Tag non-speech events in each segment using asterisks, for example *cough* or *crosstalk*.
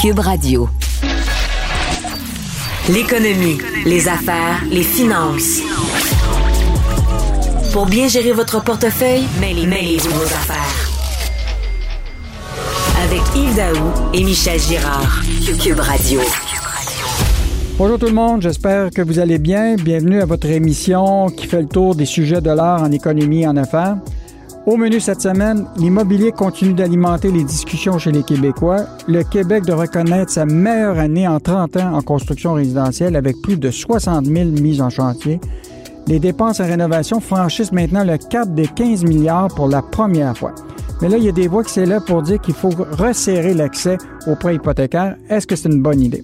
Cube Radio. L'économie, les affaires, les finances. Pour bien gérer votre portefeuille, mêlez-vous vos affaires. Avec Yves Daou et Michel Girard. Cube Radio. Bonjour tout le monde, j'espère que vous allez bien. Bienvenue à votre émission qui fait le tour des sujets de l'art en économie et en affaires. Au menu cette semaine, l'immobilier continue d'alimenter les discussions chez les Québécois. Le Québec de reconnaître sa meilleure année en 30 ans en construction résidentielle avec plus de 60 000 mises en chantier. Les dépenses en rénovation franchissent maintenant le cap des 15 milliards pour la première fois. Mais là, il y a des voix qui s'élèvent pour dire qu'il faut resserrer l'accès aux prêts hypothécaires. Est-ce que c'est une bonne idée?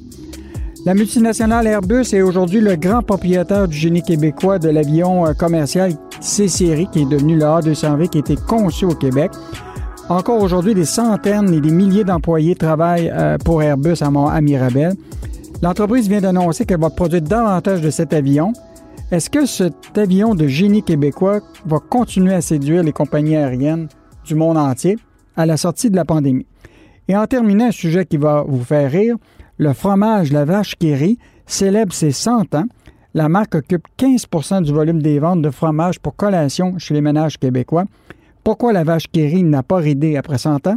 La multinationale Airbus est aujourd'hui le grand propriétaire du génie québécois de l'avion euh, commercial C-Série, qui est devenu le A220, qui a été conçu au Québec. Encore aujourd'hui, des centaines et des milliers d'employés travaillent euh, pour Airbus à, Mirabel. L'entreprise vient d'annoncer qu'elle va produire davantage de cet avion. Est-ce que cet avion de génie québécois va continuer à séduire les compagnies aériennes du monde entier à la sortie de la pandémie? Et en terminant, un sujet qui va vous faire rire, le fromage La Vache qui célèbre ses 100 ans. La marque occupe 15% du volume des ventes de fromage pour collation chez les ménages québécois. Pourquoi la vache qui n'a pas ridé après 100 ans?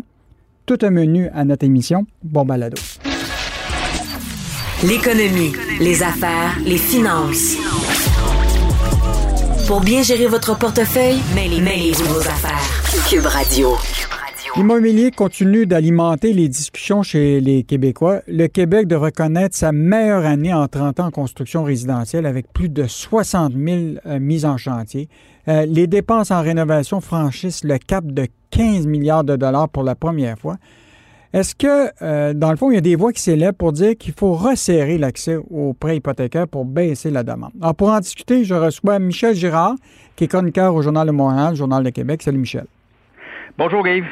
Tout un menu à notre émission. Bon balado. L'économie, les affaires, les finances. Pour bien gérer votre portefeuille, mêlez-vous vos affaires. Cube Radio. L'immobilier continue d'alimenter les discussions chez les Québécois. Le Québec de reconnaître sa meilleure année en 30 ans en construction résidentielle avec plus de 60 000 euh, mises en chantier. Euh, les dépenses en rénovation franchissent le cap de 15 milliards de dollars pour la première fois. Est-ce que, euh, dans le fond, il y a des voix qui s'élèvent pour dire qu'il faut resserrer l'accès aux prêts hypothécaires pour baisser la demande? Alors, pour en discuter, je reçois Michel Girard, qui est chroniqueur au Journal de Montréal, Journal de Québec. Salut, Michel. Bonjour, Yves.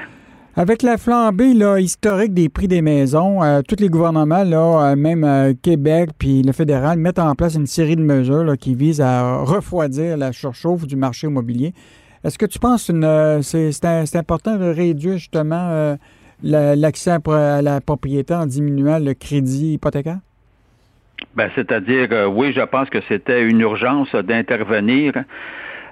Avec la flambée historique des prix des maisons, euh, tous les gouvernements, euh, même euh, Québec puis le fédéral, mettent en place une série de mesures qui visent à refroidir la surchauffe du marché immobilier. Est-ce que tu penses que c'est important de réduire justement l'accès à la propriété en diminuant le crédit hypothécaire? Ben, C'est-à-dire, oui, je pense que c'était une urgence d'intervenir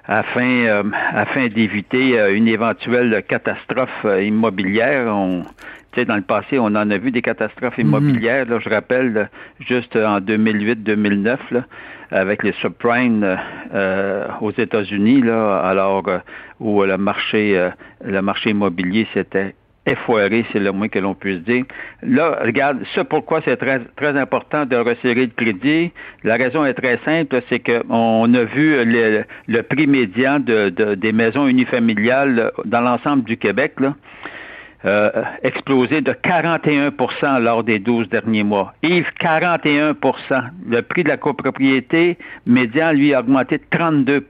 afin, euh, afin d'éviter euh, une éventuelle catastrophe euh, immobilière. On, dans le passé, on en a vu des catastrophes mhm. immobilières. je rappelle, juste en 2008-2009, avec les subprimes aux États-Unis, là, alors où le marché, le marché immobilier s'était effoiré, c'est le moins que l'on puisse dire. Là, regarde, ça pourquoi c'est très, très important de resserrer le crédit. La raison est très simple, c'est qu'on a vu le, prix médian de, de, des maisons unifamiliales dans l'ensemble du Québec, là, euh, explosé de 41% lors des 12 derniers mois. Yves, 41% Le prix de la copropriété médian, lui, a augmenté de 32%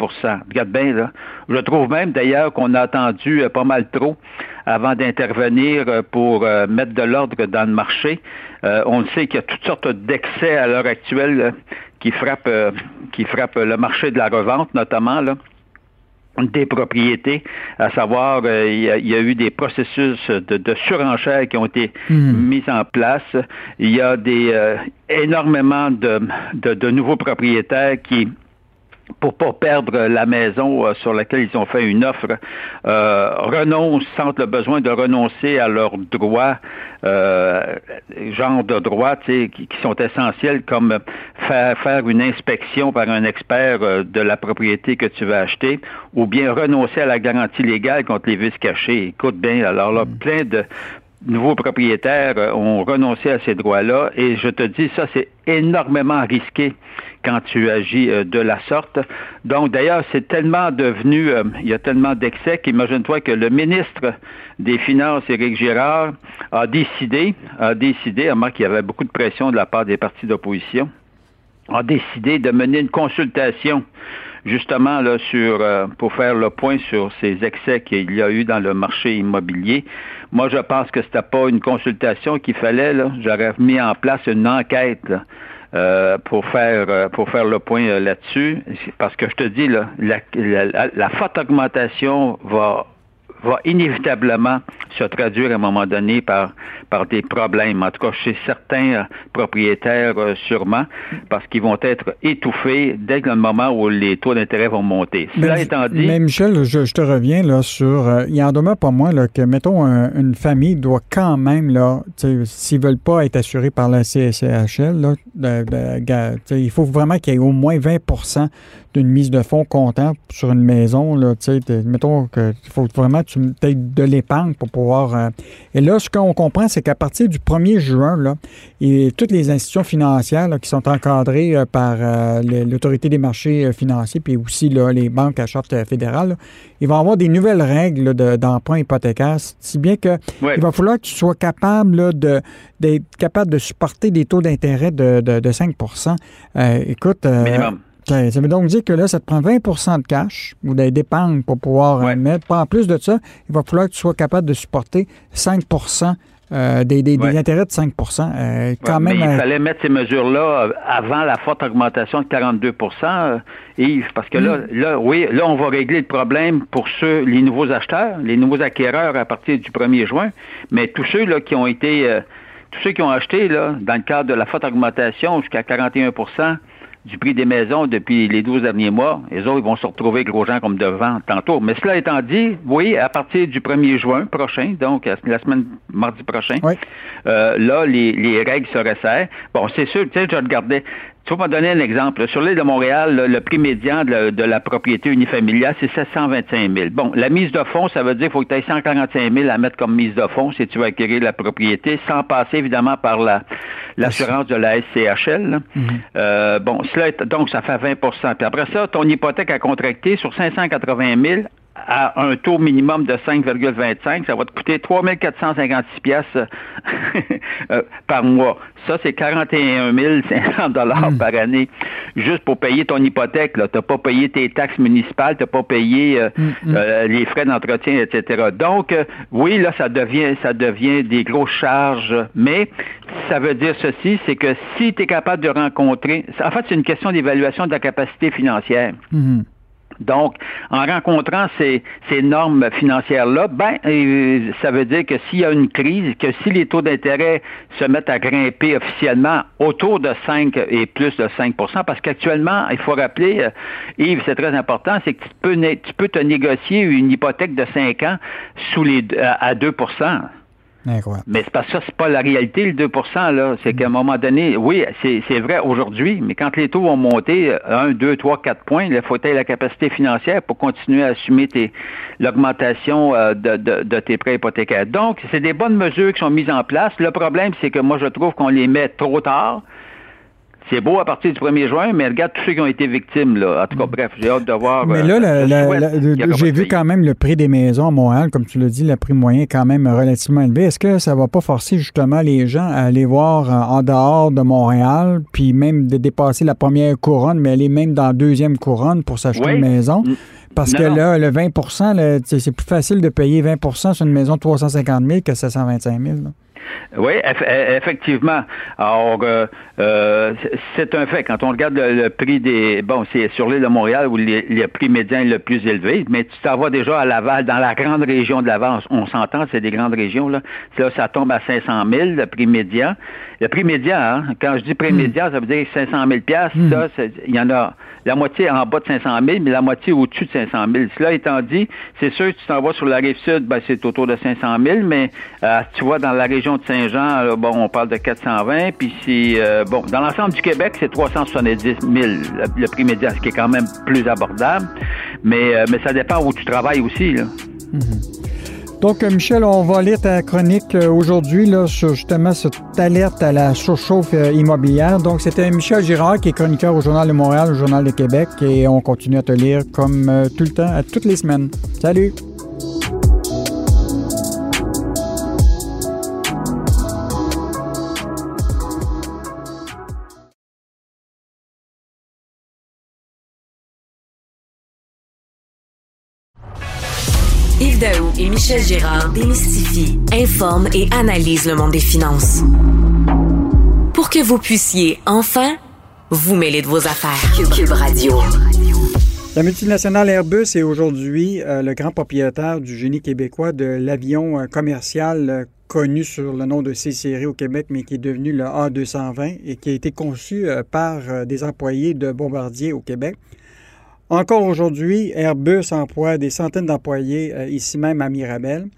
Regarde bien, là. Je trouve même, d'ailleurs, qu'on a attendu euh, pas mal trop avant d'intervenir euh, pour mettre de l'ordre dans le marché. on sait qu'il y a toutes sortes d'excès à l'heure actuelle qui frappent qui frappent le marché de la revente, notamment, là des propriétés, à savoir euh, il, y a, eu des processus de, de surenchère qui ont été hmm. mis en place. Il y a des euh, énormément de, de, de nouveaux propriétaires qui pour pas perdre la maison euh, sur laquelle ils ont fait une offre, euh, renoncent, sentent le besoin de renoncer à leurs droits, euh, genre de droits qui, qui sont essentiels comme faire, faire une inspection par un expert euh, de la propriété que tu veux acheter, ou bien renoncer à la garantie légale contre les vices cachés. Écoute bien, alors là, mm. plein de nouveaux propriétaires ont renoncé à ces droits-là, et je te dis, ça, c'est énormément risqué quand tu agis euh, de la sorte. Donc, d'ailleurs, c'est tellement devenu, euh, il y a tellement d'excès qu'imagine-toi que le ministre des Finances, Éric Girard, a décidé, a décidé, à moins qu'il y avait beaucoup de pression de la part des partis d'opposition, a décidé de mener une consultation justement là sur euh, pour faire le point sur ces excès qu'il y a eu dans le marché immobilier. Moi, je pense que c'était pas une consultation qu'il fallait. J'aurais mis en place une enquête. Euh, pour faire euh, pour faire le point euh, là-dessus, parce que je te dis là, la, la, forte augmentation va va inévitablement se traduire à un moment donné par, par des problèmes, en tout cas chez certains euh, propriétaires euh, sûrement, parce qu'ils vont être étouffés dès le moment où les taux d'intérêt vont monter. Cela étant dit... Mais Michel, je, te reviens là sur... Euh, il en demeure pas moins là, que, mettons, une famille doit quand même, là, s'ils veulent pas être assurés par la CSCHL, là, il faut vraiment qu'il y ait au moins 20 d'une mise de fonds comptant sur une maison. Là, mettons qu'il faut vraiment que tu aies de l'épargne pour pouvoir. Euh, et là, ce qu'on comprend, c'est qu'à partir du 1er juin, là, et toutes les institutions financières qui sont encadrées euh, par euh, l'autorité des marchés financiers, puis aussi là, les banques à charte fédérale, ils vont avoir des nouvelles règles d'emprunt hypothécaire, si bien que il va falloir que tu sois capable de d'être capable de supporter des taux d'intérêt de, de, 5% Écoute, ça veut donc dire que là, ça te prend 20% de cash ou des dépenses pour pouvoir euh, mettre. En plus de ça, il va falloir que tu sois capable de supporter 5 euh, des, des, intérêts de 5 euh, quand même, mais il fallait mettre ces mesures-là avant la forte augmentation de 42 Yves, parce que là, hmm. là, oui, là, on va régler le problème pour ceux, les nouveaux acheteurs, les nouveaux acquéreurs à partir du 1er juin, mais tous ceux là, qui ont été, tous ceux qui ont acheté là, dans le cadre de la forte augmentation jusqu'à 41 du prix des maisons depuis les 12 derniers mois, les autres ils vont se retrouver gros gens comme devant tantôt. Mais cela étant dit, oui, à partir du 1er juin prochain, donc la semaine mardi prochain, euh, là, les, les règles se resserrent. Bon, c'est sûr, tu sais, je regardais, tu vas me donner un exemple. Sur l'île de Montréal, le prix médian de la, propriété unifamiliale, c'est 725 000. Bon, la mise de fonds, ça veut dire qu'il faut que tu aies 145 000 à mettre comme mise de fonds si tu veux acquérir la propriété, sans passer évidemment par la l'assurance de la SCHL. Mm-hmm. Euh, bon, cela donc ça fait 20% Puis après ça, ton hypothèque à contracter sur 580 000 à un taux minimum de 5,25, ça va te coûter 3 456 pièces euh, par mois. Ça, c'est 41 500 dollars hmm. par année juste pour payer ton hypothèque. Tu n'as pas payé tes taxes municipales, tu n'as pas payé euh, hmm, hmm. Euh, les frais d'entretien, etc. Donc, oui, là, ça devient, ça devient des grosses charges, mais ça veut dire ceci, c'est que si tu es capable de rencontrer, en fait, c'est une question d'évaluation de la capacité financière. Donc, en rencontrant ces, normes financières-là, ben, euh, ça veut dire que s'il y a une crise, que si les taux d'intérêt se mettent à grimper officiellement autour de 5 et plus de 5% parce qu'actuellement, il faut rappeler, euh, Yves, c'est très important, c'est que tu peux, tu peux te négocier une hypothèque de 5 ans sous les, à 2 mais c'est parce que ça, c'est pas la réalité, le 2 là. C'est qu'à un moment donné, oui, c'est vrai aujourd'hui, mais quand les taux vont monter 1, 2, 3, 4 points, il faut la capacité financière pour continuer à assumer l'augmentation euh, de, de, tes prêts hypothécaires. Donc, c'est des bonnes mesures qui sont mises en place. Le problème, c'est que moi, je trouve qu'on les met trop tard. C'est beau à partir du 1er juin, mais regarde tous ceux qui ont été victimes. Là. En tout cas, bref, j'ai hâte de voir. Mais là, euh, j'ai vu quand même le prix des maisons à Montréal, comme tu l'as dit, le prix moyen est quand même relativement élevé. Est-ce que ça ne va pas forcer justement les gens à aller voir euh, en dehors de Montréal, puis même de dépasser la première couronne, mais aller même dans la deuxième couronne pour s'acheter une maison? Mm. Parce que là, le 20% c'est plus facile de payer 20% sur une maison de 350 000 que 725 000. Oui, effectivement. Alors, euh, euh, c'est un fait. Quand on regarde le, prix des... Bon, c'est sur l'île de Montréal où le prix médian est le plus élevé, mais tu t'en vas déjà à Laval, dans la grande région de Laval. On, s'entend, c'est des grandes régions. Là. là, ça tombe à 500 000, le prix médian. Le prix médian, hein, quand je dis prix hmm. médian, ça veut dire 500 000 mm. Ça, il y en a la moitié en bas de 500 000, mais la moitié au-dessus de 500 000. Cela étant dit, c'est sûr que tu t'en vas sur la rive sud, ben, c'est autour de 500 000, mais euh, tu vois, dans la région de Saint-Jean, bon, on parle de 420, puis c'est, euh, bon, dans l'ensemble du Québec, c'est 370 000, le, prix médian, ce qui est quand même plus abordable, mais, euh, mais ça dépend où tu travailles aussi, là. Mm-hmm. Donc, euh, Michel, on va lire ta chronique euh, aujourd'hui sur justement cette alerte à la surchauffe euh, immobilière. Donc, c'était Michel Girard qui est chroniqueur au Journal de Montréal, au Journal de Québec, et on continue à te lire comme tout le temps, à toutes les semaines. Salut! Michel Gérard démystifient, informent et analysent le monde des finances. Pour que vous puissiez enfin vous mêler de vos affaires. Cube, Radio. La multinationale Airbus est aujourd'hui euh, le grand propriétaire du génie québécois de l'avion euh, commercial euh, connu sur le nom de C-Série au Québec, mais qui est devenu le A220 et qui a été conçu par des employés de Bombardier au Québec. Encore aujourd'hui, Airbus emploie des centaines d'employés ici même à Mirabel.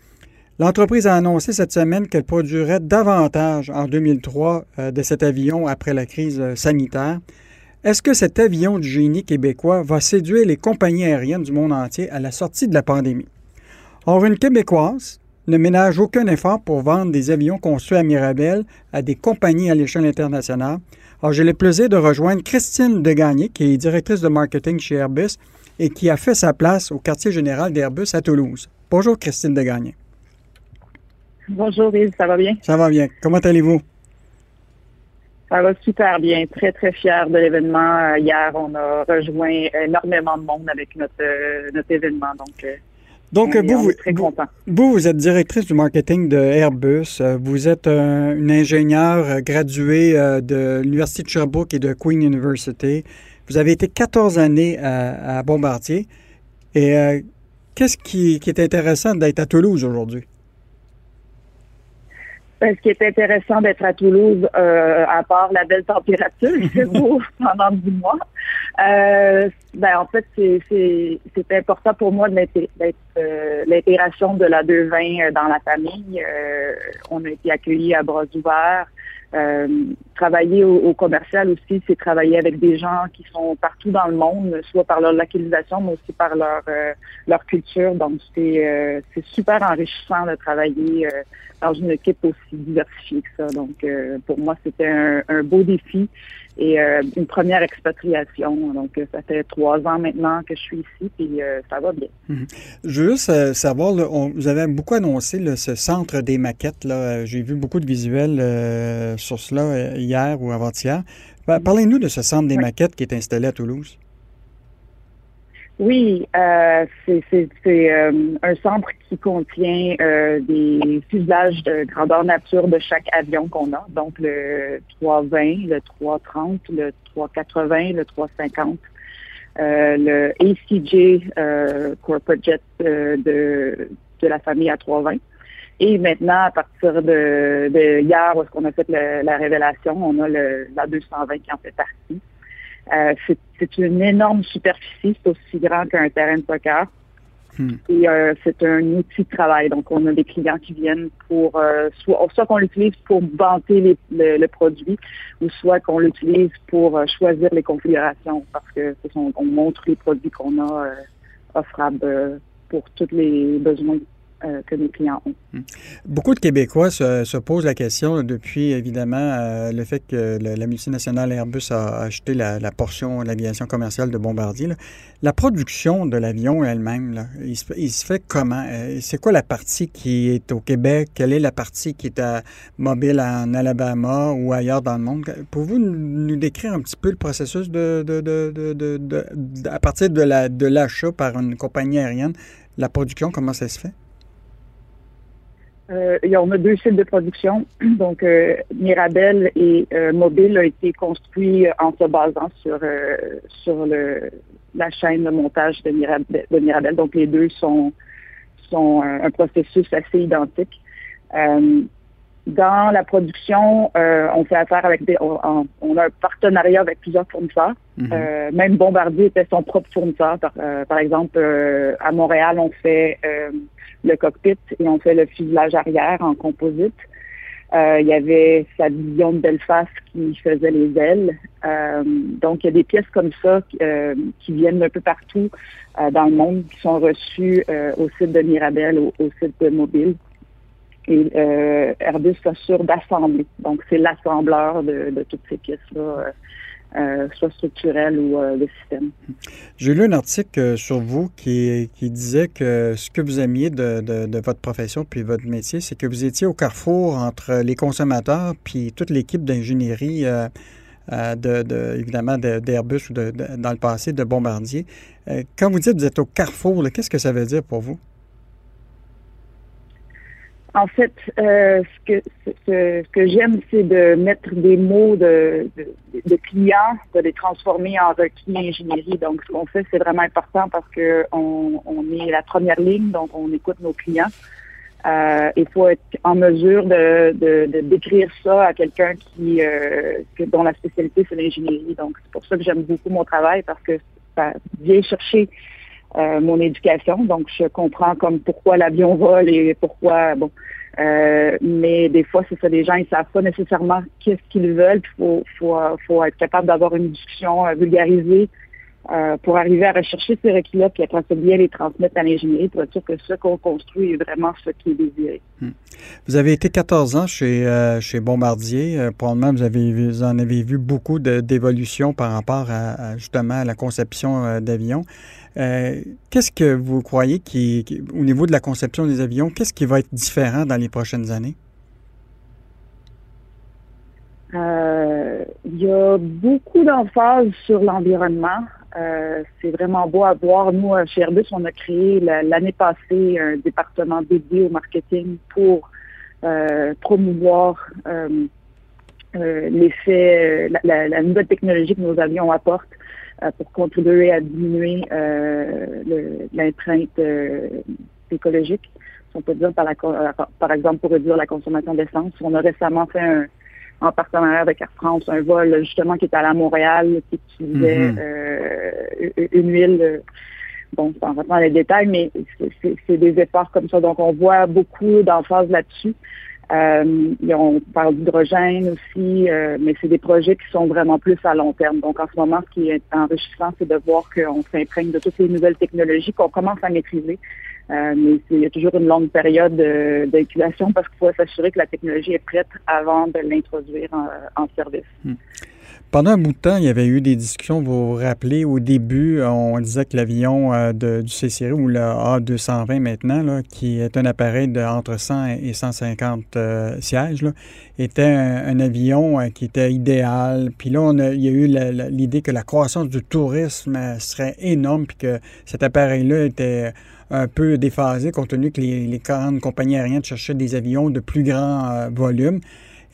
L'entreprise a annoncé cette semaine qu'elle produirait davantage en 2003 de cet avion après la crise sanitaire. Est-ce que cet avion du génie québécois va séduire les compagnies aériennes du monde entier à la sortie de la pandémie? Or, une Québécoise ne ménage aucun effort pour vendre des avions conçus à Mirabel à des compagnies à l'échelle internationale. Alors, j'ai le plaisir de rejoindre Christine Degagné, qui est directrice de marketing chez Airbus et qui a fait sa place au quartier général d'Airbus à Toulouse. Bonjour, Christine Degagné. Bonjour, Yves, ça va bien? Ça va bien. Comment allez-vous? Ça va super bien. Très, très fier de l'événement. Euh, hier, on a rejoint énormément de monde avec notre, euh, notre événement. Donc, euh, donc vous, vous, vous, vous êtes directrice du marketing de Airbus. Vous êtes une ingénieure graduée de l'Université de Sherbrooke et de Queen University. Vous avez été 14 années à, Bombardier. Et qu'est-ce qui, qui est intéressant d'être à Toulouse aujourd'hui? Ben, ce qui est intéressant d'être à Toulouse, euh, à part la belle température, *laughs* c'est beau pendant 10 mois. Euh, ben, en fait, c'est important pour moi d'être euh, l'intégration de la 220 dans la famille. on a été accueillis à bras ouverts. travailler au, commercial aussi, c'est travailler avec des gens qui sont partout dans le monde, soit par leur localisation, mais aussi par leur leur culture. Donc, c'est super enrichissant de travailler dans une équipe aussi diversifiée que ça. Donc, euh, pour moi, c'était un, beau défi et euh, une première expatriation. Donc, euh, ça fait trois ans maintenant que je suis ici, puis ça va bien. Mhm. Je veux juste savoir, vous avez beaucoup annoncé ce centre des maquettes. Là. J'ai vu beaucoup de visuels sur cela hier ou avant-hier. Parlez-nous de ce centre des maquettes qui est installé à Toulouse. Oui, euh, c'est euh, un centre qui contient euh, des fuselages de grandeur nature de chaque avion qu'on a, donc le 320, le 330, le 380, le 350, euh, le ACJ euh, Corporate Jet de, de la famille A320. Et maintenant, à partir de, de hier, où est-ce qu'on a fait la révélation, on a le, la 220 qui en fait partie. Euh, c'est une énorme superficie, c'est aussi grand qu'un terrain de soccer. Hmm. Et euh, c'est un outil de travail. Donc, on a des clients qui viennent pour euh, soit, soit qu'on l'utilise pour vanter le, produit, ou soit qu'on l'utilise pour choisir les configurations, parce que on montre les produits qu'on a offrables pour tous les besoins euh, que nos clients ont. Hmm. Beaucoup de Québécois se, posent la question depuis, évidemment, euh, le fait que la multinationale Airbus a acheté la, portion de l'aviation commerciale de Bombardier. La production de l'avion elle-même, il, se fait comment? Euh, c'est quoi la partie qui est au Québec? Quelle est la partie qui est à mobile en Alabama ou ailleurs dans le monde? Pouvez-vous nous décrire un petit peu le processus de, à partir de l'achat par une compagnie aérienne, la production, comment ça se fait? Euh, on a deux sites de production. *clears throat* Donc, euh, Mirabel et euh, Mobile a été construit en se basant sur euh, sur le la chaîne de montage de Mirabel. De Mirabel. Donc, les deux sont sont un, processus assez identique. dans la production, on fait affaire avec des, on, a un partenariat avec plusieurs fournisseurs. Mm-hmm. même Bombardier était son propre fournisseur. Par, par exemple, à Montréal, on fait le cockpit et on fait le fuselage arrière en composite. Euh, il y avait sa division de Belfast qui faisait les ailes. Euh, donc, il y a des pièces comme ça euh, qui viennent un peu partout dans le monde, qui sont reçues au site de Mirabel, au, site de Mobile. Et Airbus s'assure d'assembler. Donc, c'est l'assembleur de, toutes ces pièces-là euh, soit structurel ou euh, système. J'ai lu un article euh, sur vous qui, disait que ce que vous aimiez de, votre profession puis votre métier, c'est que vous étiez au carrefour entre les consommateurs puis toute l'équipe d'ingénierie, de, évidemment, d'Airbus ou de, dans le passé de Bombardier. quand vous dites que vous êtes au carrefour, qu'est-ce que ça veut dire pour vous? En fait, euh, ce que, ce, que j'aime, c'est de mettre des mots de, de, de, clients, de les transformer en requis ingénierie. Donc, ce qu'on fait, c'est vraiment important parce que on, on, est la première ligne, donc on écoute nos clients. Euh, il faut être en mesure de, de, décrire ça à quelqu'un qui euh, dont la spécialité c'est l'ingénierie. Donc, c'est pour ça que j'aime beaucoup mon travail parce que ça vient chercher euh, mon éducation. Donc, je comprends comme pourquoi l'avion vole et pourquoi, bon. Euh, mais des fois, c'est ça, les gens, ils savent pas nécessairement qu'est-ce qu'ils veulent. Il faut, faut, faut être capable d'avoir une discussion euh, vulgarisée euh, pour arriver à rechercher ces requis-là, puis après ça, bien les transmettre à l'ingénierie pour être sûr que ce qu'on construit est vraiment ce qui est désiré. Hmm. Vous avez été 14 ans chez, euh, chez Bombardier. Euh, probablement, vous, avez, vous en avez vu beaucoup d'évolution par rapport à, justement à la conception d'avions. qu'est-ce que vous croyez qui, au niveau de la conception des avions, qu'est-ce qui va être différent dans les prochaines années? Il y a beaucoup d'emphase sur l'environnement. Euh, c'est vraiment beau à voir. Nous, chez Airbus, on a créé l'année passée un département dédié au marketing pour euh, promouvoir euh, l'effet, la, nouvelle technologie que nos avions apportent pour contribuer à diminuer l'empreinte écologique. on peut dire par, par exemple pour réduire la consommation d'essence. On a récemment fait un, en partenariat avec Air France, un vol justement qui était à Montréal, qui utilisait mhm. euh, une huile. Euh, bon, sans rentrer dans les détails, mais c'est des efforts comme ça. Donc, on voit beaucoup d'emphase là-dessus. Euh, on parle d'hydrogène aussi, euh, mais c'est des projets qui sont vraiment plus à long terme. Donc, en ce moment, ce qui est enrichissant, c'est de voir qu'on s'imprègne de toutes les nouvelles technologies qu'on commence à maîtriser. Euh, mais il y a toujours une longue période d'incubation parce qu'il faut s'assurer que la technologie est prête avant de l'introduire en, service. Hmm. Pendant un bout de temps, il y avait eu des discussions, vous vous rappelez, au début, on disait que l'avion euh, du C-Série ou le A220 maintenant, qui est un appareil de entre 100 et 150 euh, sièges, était un, avion qui était idéal. Puis là, il y a eu l'idée que la croissance du tourisme serait énorme, puis que cet appareil-là était un peu déphasé compte tenu que les, les grandes compagnies aériennes cherchaient des avions de plus grand euh, volume.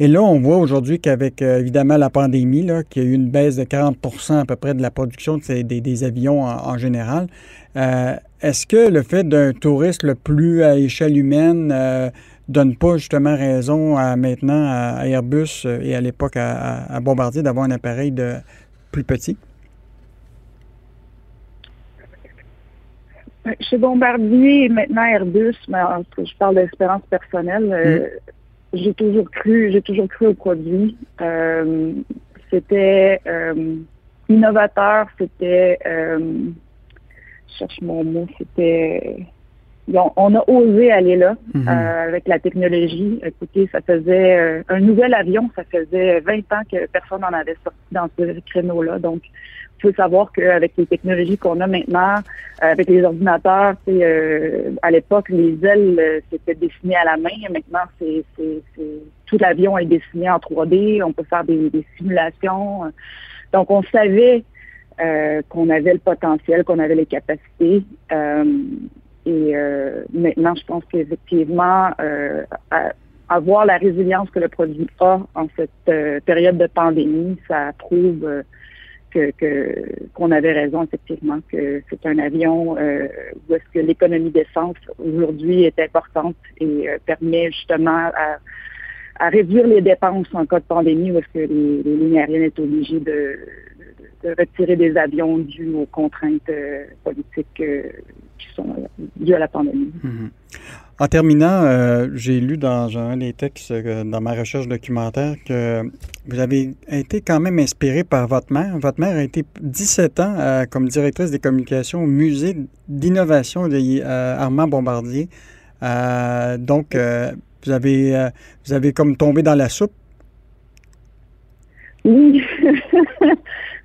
Et là, on voit aujourd'hui qu'avec euh, évidemment la pandémie, qu'il y a eu une baisse de 40% à peu près de la production des, des, avions en, général. Euh, est-ce que le fait d'un tourisme plus à échelle humaine ne donne pas justement raison à, maintenant à Airbus et à l'époque à, à Bombardier d'avoir un appareil de plus petit? Chez Bombardier, maintenant Airbus, mais je parle d'expérience personnelle, euh, mm. j'ai toujours cru, j'ai toujours cru au produit. Euh, c'était euh, innovateur, c'était, je cherche mon mot, c'était, on a osé aller là mm-hmm. avec la technologie. Écoutez, ça faisait un nouvel avion, ça faisait 20 ans que personne n'en avait sorti dans ce créneau-là, donc faut savoir qu'avec les technologies qu'on a maintenant, euh, avec les ordinateurs, euh, à l'époque, les ailes, euh, c'était dessiné à la main. Maintenant, c'est, tout l'avion est dessiné en 3D. On peut faire des, simulations. Donc, on savait qu'on avait le potentiel, qu'on avait les capacités. Et maintenant, je pense qu'effectivement, avoir la résilience que le produit a en cette période de pandémie, ça prouve que qu'on avait raison effectivement que c'est un avion euh, où est-ce que l'économie d'essence aujourd'hui est importante et euh, permet justement à, à, réduire les dépenses en cas de pandémie où est-ce que les, les lignes aériennes sont obligées de, de, retirer des avions dus aux contraintes euh, politiques euh, qui sont dues à la pandémie. Mm-hmm. En terminant, euh, j'ai lu dans un des textes, euh, dans ma recherche documentaire, que vous avez été quand même inspiré par votre mère. Votre mère a été 17 ans euh, comme directrice des communications au musée d'innovation de Armand Bombardier. donc, vous avez, vous avez comme tombé dans la soupe? Oui. *laughs*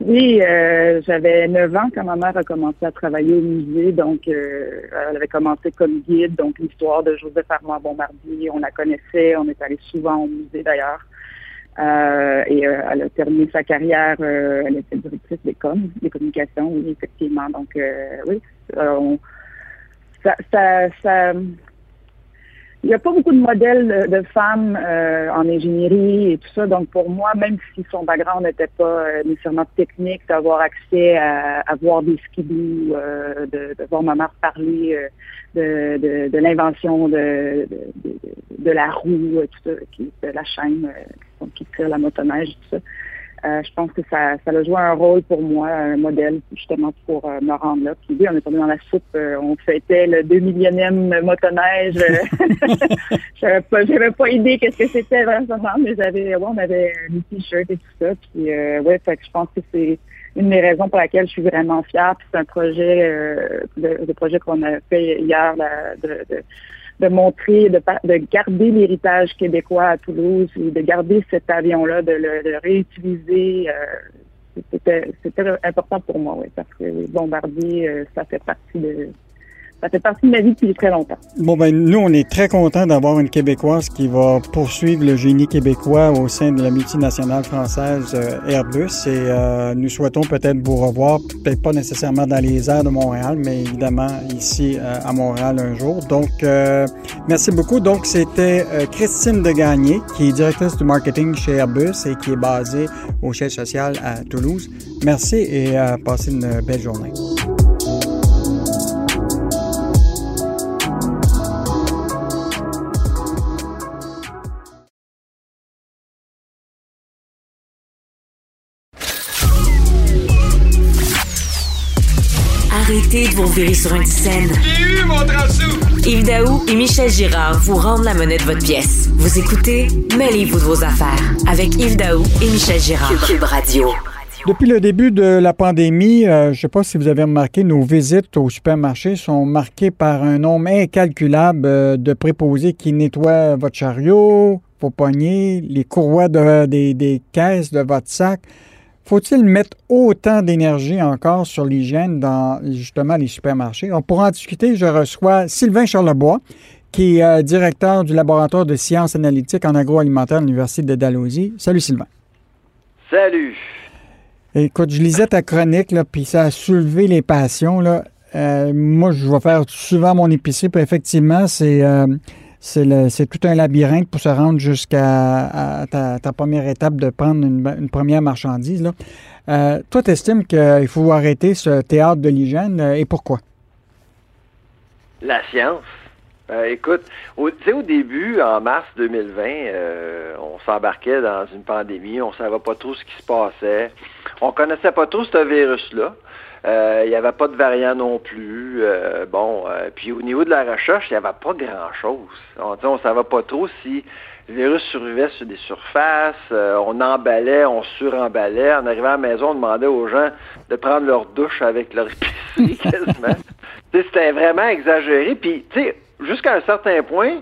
Oui, euh, j'avais 9 ans quand ma mère a commencé à travailler au musée. Donc, euh, elle avait commencé comme guide. Donc, l'histoire de Joseph Armand Bombardier, on la connaissait. On est allé souvent au musée d'ailleurs. Euh, et elle a terminé sa carrière. elle était directrice des com, des communications, oui, effectivement. Donc, oui, ça, ça, ça il n'y a pas beaucoup de modèles de, femmes euh, en ingénierie et tout ça. Donc, pour moi, même si son background n'était pas euh, nécessairement technique, d'avoir accès à, à, voir des skidoo, euh, de, de, voir ma mère parler de, de, de l'invention de, de, la roue, tout ça, qui, de la chaîne qui tire la motoneige, tout ça. Euh, je pense que ça, ça a joué un rôle pour moi, un modèle justement pour euh, me rendre là. Puis oui, on est tombé dans la soupe, euh, on fêtait le 2 millionième motoneige. *laughs* *laughs* j'avais pas, j'avais pas idée qu'est-ce que c'était vraiment, mais j'avais, ouais, on avait des t-shirts et tout ça. Puis ouais, fait que je pense que c'est une des raisons pour laquelle je suis vraiment fière. Puis c'est un projet, le, projet qu'on a fait hier là, de, de de montrer, de, de garder l'héritage québécois à Toulouse et de garder cet avion-là, de le, réutiliser. Euh, c'était, important pour moi, oui, parce que les bombardiers, euh, ça fait partie de ça fait partie de ma vie depuis très longtemps. Bon, ben, nous, on est très contents d'avoir une Québécoise qui va poursuivre le génie québécois au sein de la multinationale française euh, Airbus et euh, nous souhaitons peut-être vous revoir, peut-être pas nécessairement dans les airs de Montréal, mais évidemment ici euh, à Montréal un jour. Donc, merci beaucoup. Donc, c'était Christine Degagné, qui est directrice du marketing chez Airbus et qui est basée au siège social à Toulouse. Merci et passez une belle journée. Vous virer sur un scène. J'ai eu mon Yves Daou et Michel Girard vous rendent la monnaie de votre pièce. Vous écoutez Mêlez-vous de vos affaires avec Yves Daou et Michel Girard. Cube Radio. Depuis le début de la pandémie, euh, je ne sais pas si vous avez remarqué, nos visites au supermarché sont marquées par un nombre incalculable euh, de préposés qui nettoient votre chariot, vos poignées, les courroies des, des caisses de votre sac. Faut-il mettre autant d'énergie encore sur l'hygiène dans justement les supermarchés? On pourra en discuter. Je reçois Sylvain Charlebois, qui est euh, directeur du laboratoire de sciences analytiques en agroalimentaire à l'Université de Dalhousie. Salut Sylvain. Salut. Écoute, je lisais ta chronique, là, puis ça a soulevé les passions. Là. Euh, moi, je vais faire souvent mon épicerie, puis effectivement, c'est euh, c'est tout un labyrinthe pour se rendre jusqu'à ta, première étape de prendre une, première marchandise. Euh, toi, tu estimes qu'il faut arrêter ce théâtre de l'hygiène euh, et pourquoi? La science. Euh, écoute, au, au début, en mars 2020, on s'embarquait dans une pandémie, on ne savait pas trop ce qui se passait, on connaissait pas trop ce virus-là. Euh, il n'y avait pas de variant non plus. Euh, bon, euh, puis au niveau de la recherche, il n'y avait pas grand-chose. On ne savait pas trop si le virus survivait sur des surfaces, on emballait, on suremballait. En arrivant à la maison, on demandait aux gens de prendre leur douche avec leur épicerie *laughs* quasiment. C'était vraiment exagéré. Puis, tu sais, jusqu'à un certain point,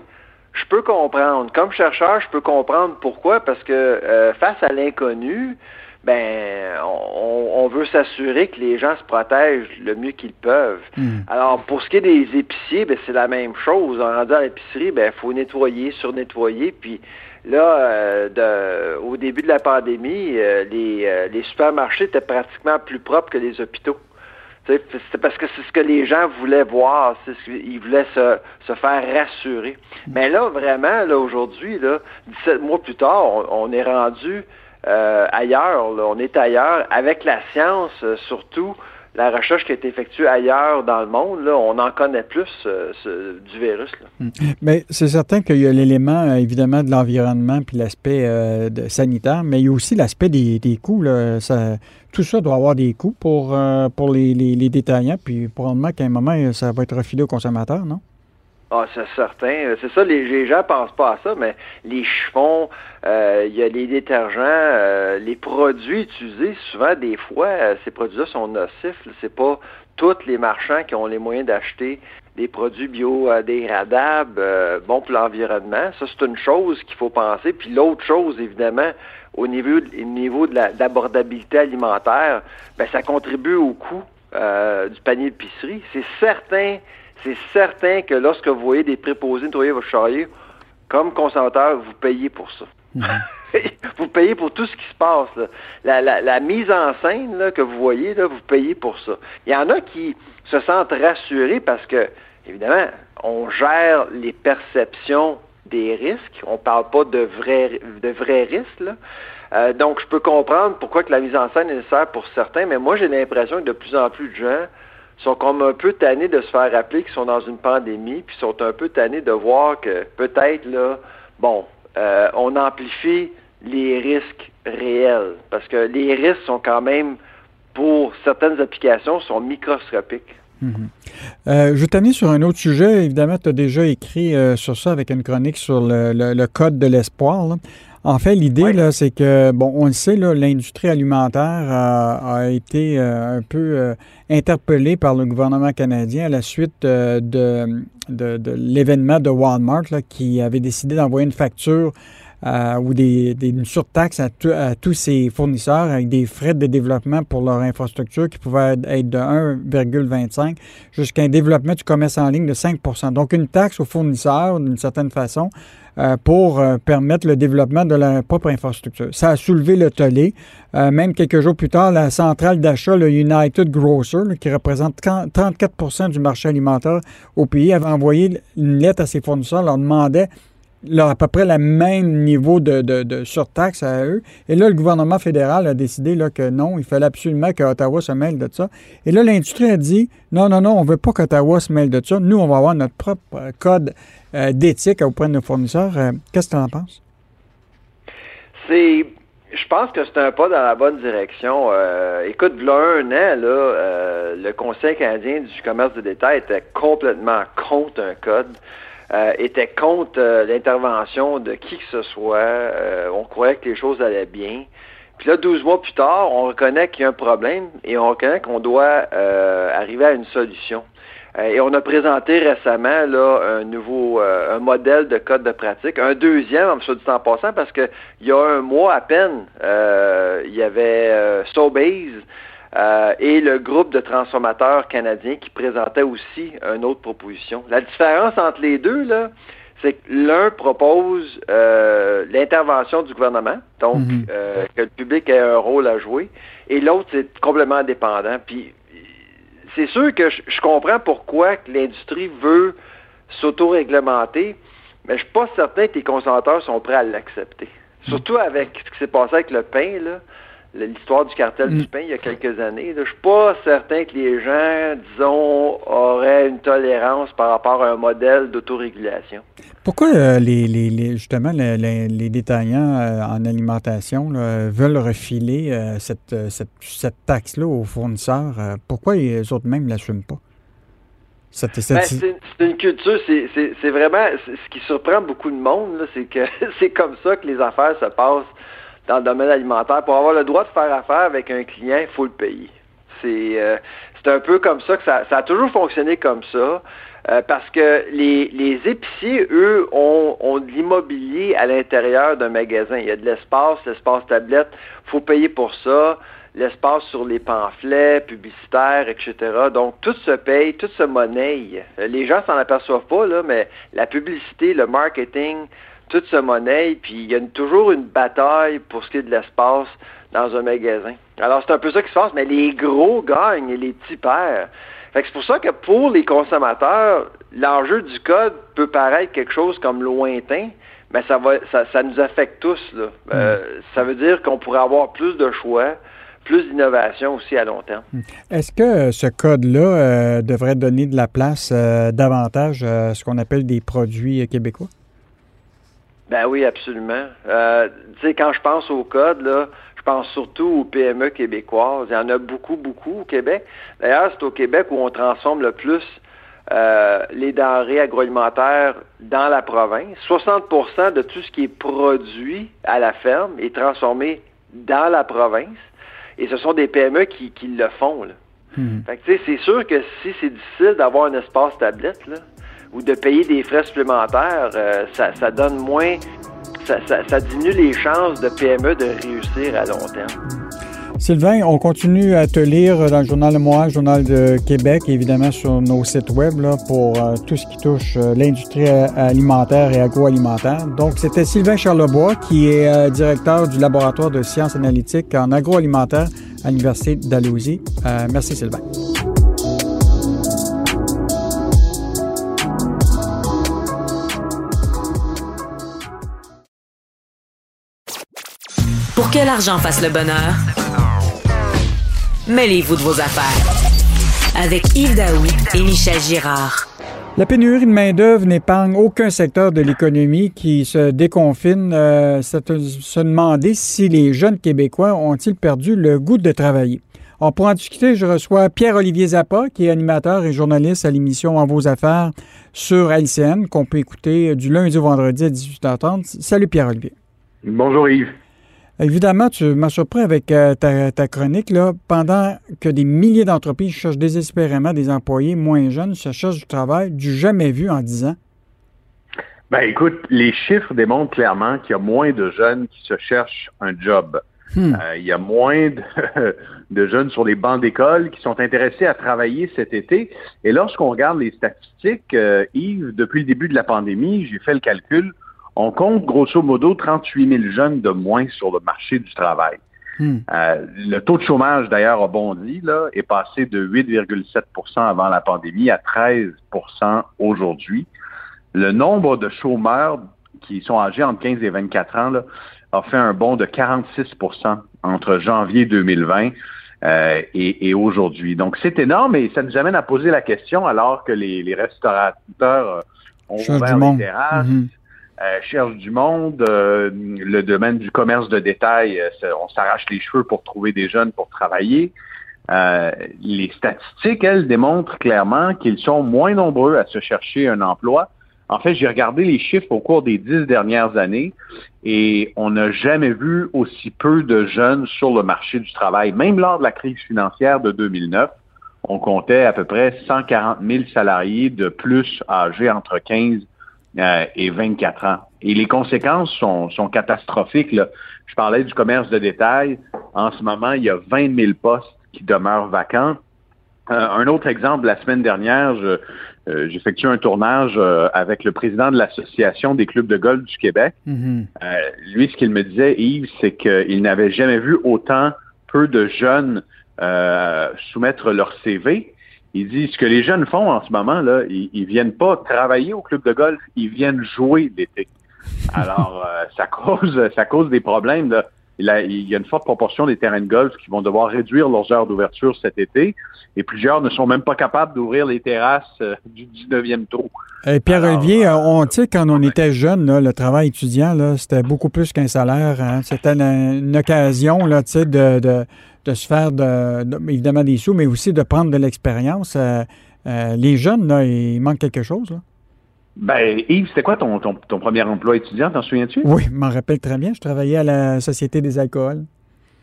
je peux comprendre. Comme chercheur, je peux comprendre pourquoi, parce que face à l'inconnu, ben on, veut s'assurer que les gens se protègent le mieux qu'ils peuvent. Hmm. Alors pour ce qui est des épiciers, ben c'est la même chose. En rendant à l'épicerie, ben faut nettoyer, surnettoyer, puis là, euh, au début de la pandémie, euh, les, euh, les supermarchés étaient pratiquement plus propres que les hôpitaux. C'est parce que c'est ce que les gens voulaient voir, c'est ce qu'ils voulaient se, se, faire rassurer. Hmm. Mais là, vraiment, là, aujourd'hui, là, 17 mois plus tard, on est rendu euh, ailleurs. On est ailleurs. Avec la science, euh, surtout, la recherche qui été effectuée ailleurs dans le monde, on en connaît plus euh, du virus. Hmm. Mais c'est certain qu'il y a l'élément, évidemment, de l'environnement puis l'aspect sanitaire, mais il y a aussi l'aspect des, coûts. tout ça doit avoir des coûts pour, pour les, les, détaillants, puis probablement qu'à un moment, ça va être refilé aux consommateurs, non? Ah, c'est certain. Euh, c'est ça, les, les, gens pensent pas à ça, mais les chiffons, euh, il y a les détergents, euh, les produits utilisés, souvent, des fois, ces produits-là sont nocifs. C'est pas tous les marchands qui ont les moyens d'acheter des produits biodégradables, bons pour l'environnement. Ça, c'est une chose qu'il faut penser. Puis l'autre chose, évidemment, au niveau, au niveau de l'abordabilité alimentaire, ben, ça contribue au coût du panier d'épicerie. C'est certain c'est certain que lorsque vous voyez des préposés nettoyer votre chariot, comme consommateur, vous payez pour ça. Mhm. *laughs* vous payez pour tout ce qui se passe. La, mise en scène que vous voyez, là, vous payez pour ça. Il y en a qui se sentent rassurés parce que, évidemment, on gère les perceptions des risques. On ne parle pas de vrais, de vrais risques. Là. Euh, donc, je peux comprendre pourquoi que la mise en scène est nécessaire pour certains, mais moi, j'ai l'impression que de plus en plus de gens sont comme un peu tannés de se faire rappeler qu'ils sont dans une pandémie, puis sont un peu tannés de voir que peut-être, là, bon, euh, on amplifie les risques réels, parce que les risques sont quand même, pour certaines applications, sont microscopiques. Mhm. Euh, je t'amener sur un autre sujet. Évidemment, tu as déjà écrit sur ça avec une chronique sur le, code de l'espoir. En fait, l'idée, là, c'est que, bon, on le sait, l'industrie alimentaire a, été euh, un peu euh, interpellée par le gouvernement canadien à la suite euh, de, de, l'événement de Walmart qui avait décidé d'envoyer une facture ou des, une surtaxe à, à, tous ses fournisseurs avec des frais de développement pour leur infrastructure qui pouvaient être de 1,25 jusqu'à un développement du commerce en ligne de 5% Donc, une taxe aux fournisseurs, d'une certaine façon, euh, pour euh, permettre le développement de leur propre infrastructure. Ça a soulevé le tollé. Euh, même quelques jours plus tard, la centrale d'achat, le United Grocer, qui représente 34% du marché alimentaire au pays, avait envoyé une lettre à ses fournisseurs, leur demandait à peu près le même niveau de, surtaxe à eux. Et là, le gouvernement fédéral a décidé là, que non, il fallait absolument qu'Ottawa se mêle de ça. Et là, l'industrie a dit non, non, non, on ne veut pas qu'Ottawa se mêle de ça. Nous, on va avoir notre propre code euh, d'éthique auprès de nos fournisseurs. Euh, qu'est-ce que tu en penses? C'est. Je pense que c'est un pas dans la bonne direction. Euh, écoute, il un an, là, le Conseil canadien du commerce de détail était complètement contre un code. Était contre l'intervention de qui que ce soit. on croyait que les choses allaient bien. Puis là, 12 mois plus tard, on reconnaît qu'il y a un problème et on reconnaît qu'on doit arriver à une solution. Euh, et on a présenté récemment là, un nouveau euh, un modèle de code de pratique, un deuxième, en dit en passant, parce qu'il y a un mois à peine, euh, il y avait euh, Sobase et le groupe de transformateurs canadiens qui présentait aussi une autre proposition. La différence entre les deux, là, c'est que l'un propose l'intervention du gouvernement, donc mhm. que le public ait un rôle à jouer, et l'autre, c'est complètement indépendant. Puis c'est sûr que je, comprends pourquoi l'industrie veut s'auto-réglementer, mais je suis pas certain que les consommateurs sont prêts à l'accepter. Surtout avec ce qui s'est passé avec le pain, là l'histoire du cartel du mm. pain il y a quelques années. Je ne suis pas certain que les gens, disons, auraient une tolérance par rapport à un modèle d'autorégulation. Pourquoi euh, les, justement les, détaillants euh, en alimentation veulent refiler euh, cette, cette, taxe-là aux fournisseurs? pourquoi les autres même ne l'assument pas? Ben, c'est une culture, c'est vraiment ce qui surprend beaucoup de monde, c'est que *laughs* c'est comme ça que les affaires se passent dans le domaine alimentaire. Pour avoir le droit de faire affaire avec un client, il faut le payer. C'est euh, un peu comme ça que ça, a toujours fonctionné comme ça. Euh, parce que les, les épiciers, eux, ont, de l'immobilier à l'intérieur d'un magasin. Il y a de l'espace, l'espace tablette, faut payer pour ça, l'espace sur les pamphlets publicitaires, etc. Donc, tout se paye, tout se monnaie. Les gens s'en aperçoivent pas, là, mais la publicité, le marketing, toute ce monnaie, puis il y a toujours une bataille pour ce qui est de l'espace dans un magasin. Alors, c'est un peu ça qui se passe, mais les gros gagnent et les petits perdent. Fait c'est pour ça que pour les consommateurs, l'enjeu du code peut paraître quelque chose comme lointain, mais ça va ça, nous affecte tous. Là. Euh, ça veut dire qu'on pourrait avoir plus de choix, plus d'innovation aussi à long terme. Est-ce que ce code-là euh, devrait donner de la place euh, davantage à ce qu'on appelle des produits québécois? Ben oui, absolument. Euh, tu sais, quand je pense au code, là, je pense surtout aux PME québécoises. Il y en a beaucoup, beaucoup au Québec. D'ailleurs, c'est au Québec où on transforme le plus euh, les denrées agroalimentaires dans la province. 60% de tout ce qui est produit à la ferme est transformé dans la province. Et ce sont des PME qui, qui le font. Là. Hmm. Fait que, c'est sûr que si c'est difficile d'avoir un espace tablette, là, ou de payer des frais supplémentaires, euh, ça, donne moins, ça, diminue les chances de PME de réussir à long terme. Sylvain, on continue à te lire dans le Journal de Montréal, Journal de Québec, évidemment sur nos sites web pour euh, tout ce qui touche euh, l'industrie alimentaire et agroalimentaire. Donc, c'était Sylvain Charlebois, qui est directeur du laboratoire de sciences analytiques en agroalimentaire à l'Université d'Alousie. merci Sylvain. Pour que l'argent fasse le bonheur, mêlez-vous de vos affaires. Avec Yves Daoui et Michel Girard. La pénurie de main-d'œuvre n'épargne aucun secteur de l'économie qui se déconfine. Euh, se demander si les jeunes Québécois ont-ils perdu le goût de travailler. On pour en discuter, je reçois Pierre-Olivier Zappa, qui est animateur et journaliste à l'émission En vos affaires sur LCN, qu'on peut écouter du lundi au vendredi à 18h30. Salut Pierre-Olivier. Bonjour Yves. Évidemment, tu m'as surpris avec euh, ta, chronique. Là, pendant que des milliers d'entreprises cherchent désespérément des employés moins jeunes, se cherchent du travail du jamais vu en 10 ans. Ben écoute, les chiffres démontrent clairement qu'il y a moins de jeunes qui se cherchent un job. Hmm. Euh, il y a moins *laughs* de, jeunes sur les bancs d'école qui sont intéressés à travailler cet été. Et lorsqu'on regarde les statistiques, euh, Yves, depuis le début de la pandémie, j'ai fait le calcul, on compte grosso modo 38 000 jeunes de moins sur le marché du travail. Hmm. Euh, le taux de chômage, d'ailleurs, a bondi, là, est passé de 8,7% avant la pandémie à 13% aujourd'hui. Le nombre de chômeurs qui sont âgés entre 15 et 24 ans là, a fait un bond de 46% entre janvier 2020 euh, et, aujourd'hui. Donc, c'est énorme et ça nous amène à poser la question alors que les, restaurateurs euh, ont ouvert les terrasses, mm-hmm. Euh, cherchent du monde, le domaine du commerce de détail, on s'arrache les cheveux pour trouver des jeunes pour travailler. les statistiques, elles, démontrent clairement qu'ils sont moins nombreux à se chercher un emploi en fait, j'ai regardé les chiffres au cours des dix dernières années et on n'a jamais vu aussi peu de jeunes sur le marché du travail. Même lors de la crise financière de 2009, on comptait à peu près 140 000 salariés de plus âgés entre 15 euh, et 24 ans. Et les conséquences sont, catastrophiques. Je parlais du commerce de détail. En ce moment, il y a 20 000 postes qui demeurent vacants. Euh, un autre exemple, la semaine dernière, je, euh, j'effectue un tournage euh, avec le président de l'Association des clubs de golf du Québec. Mm-hmm. Lui, ce qu'il me disait, Yves, c'est qu'il n'avait jamais vu autant peu de jeunes soumettre leur CV. Il dit, ce que les jeunes font en ce moment, là, ils, ils viennent pas travailler au club de golf, ils viennent jouer l'été. Alors, *laughs* ça cause, ça cause des problèmes. Là il, y a une forte proportion des terrains de golf qui vont devoir réduire leurs heures d'ouverture cet été et plusieurs ne sont même pas capables d'ouvrir les terrasses euh, du 19e tour. Pierre-Olivier, euh, on sait quand on était jeune, le travail étudiant, c'était beaucoup plus qu'un salaire. Hein. C'était une, occasion là, de, de, de, se faire évidemment des sous, mais aussi de prendre de l'expérience. Euh, les jeunes, là, il manque quelque chose. Là. Ben, Yves, c'était quoi ton, ton, premier emploi étudiant, t'en souviens-tu? Oui, je m'en rappelle très bien. Je travaillais à la Société des alcools.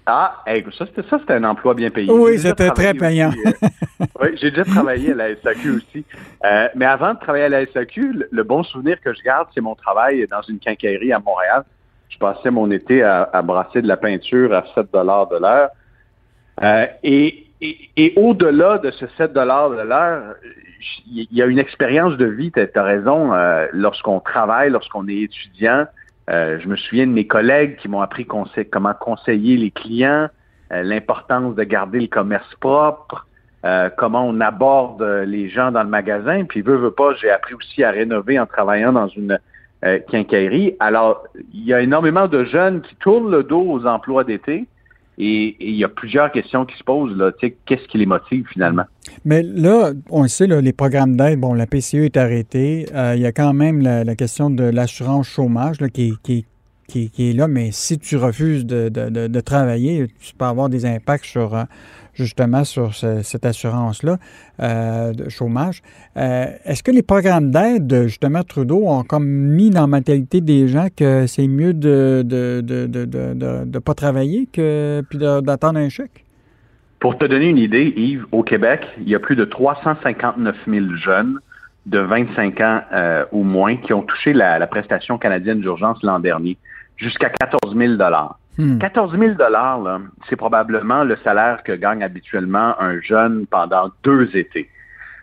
Ah, ça, c'était ça, c'était un emploi bien payé. Oui, c'était très payant. Euh, oui, j'ai déjà travaillé à la SAQ aussi. Euh, mais avant de travailler à la SAQ, le, bon souvenir que je garde, c'est mon travail dans une quincaillerie à Montréal. Je passais mon été à, brasser de la peinture à 7 de l'heure. Euh, et, et au-delà de ce 7 de l'heure, il y a une expérience de vie, tu as, raison, euh, lorsqu'on travaille, lorsqu'on est étudiant. Euh, je me souviens de mes collègues qui m'ont appris comment conseiller les clients, euh, l'importance de garder le commerce propre, comment on aborde les gens dans le magasin. Puis, veux, veux pas, j'ai appris aussi à rénover en travaillant dans une quincaillerie. Alors, il y a énormément de jeunes qui tournent le dos aux emplois d'été et il y a plusieurs questions qui se posent. Là, qu'est-ce qui les motive finalement? Mais là, on le sait, les programmes d'aide, bon, la PCE est arrêtée. Euh, il y a quand même la, question de l'assurance chômage qui, qui, est là, mais si tu refuses de, travailler, tu peux avoir des impacts sur, euh, justement sur cette assurance-là euh, de chômage. Euh, est-ce que les programmes d'aide, justement, Trudeau, ont comme mis dans la mentalité des gens que c'est mieux de ne de, de, de, pas travailler que puis d'attendre un chèque? Pour te donner une idée, Yves, au Québec, il y a plus de 359 000 jeunes de 25 ans euh, ou moins qui ont touché la, la prestation canadienne d'urgence l'an dernier, jusqu'à 14 000 14 000 dollars, c'est probablement le salaire que gagne habituellement un jeune pendant deux étés.